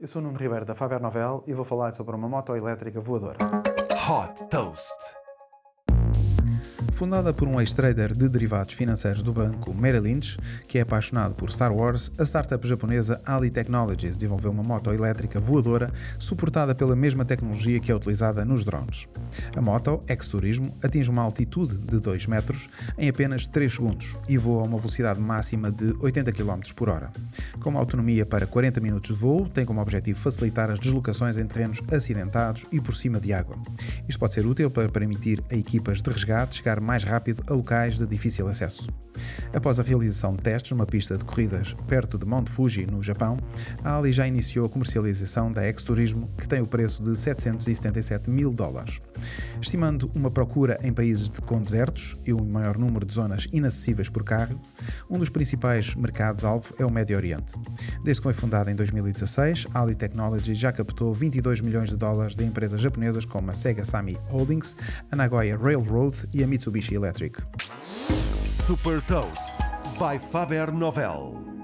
Eu sou o Nuno Ribeiro da Faber Novel e vou falar sobre uma moto elétrica voadora. Hot Toast. Fundada por um ex-trader de derivados financeiros do banco Merrill Lynch, que é apaixonado por Star Wars, a startup japonesa Ali Technologies desenvolveu uma moto elétrica voadora suportada pela mesma tecnologia que é utilizada nos drones. A moto, ex-turismo, atinge uma altitude de 2 metros em apenas 3 segundos e voa a uma velocidade máxima de 80 km por hora. Com uma autonomia para 40 minutos de voo, tem como objetivo facilitar as deslocações em terrenos acidentados e por cima de água. Isto pode ser útil para permitir a equipas de resgate chegar mais rápido a locais de difícil acesso. Após a realização de testes numa pista de corridas perto de Mount Fuji, no Japão, a Ali já iniciou a comercialização da X-Turismo, que tem o preço de 777 mil dólares. Estimando uma procura em países de, com desertos e um maior número de zonas inacessíveis por carro, um dos principais mercados-alvo é o Médio Oriente. Desde que foi fundada em 2016, a Ali Technology já captou 22 milhões de dólares de empresas japonesas como a Sega Sami Holdings, a Nagoya Railroad e a Mitsubishi Electric. Super Toast by Faber Novel.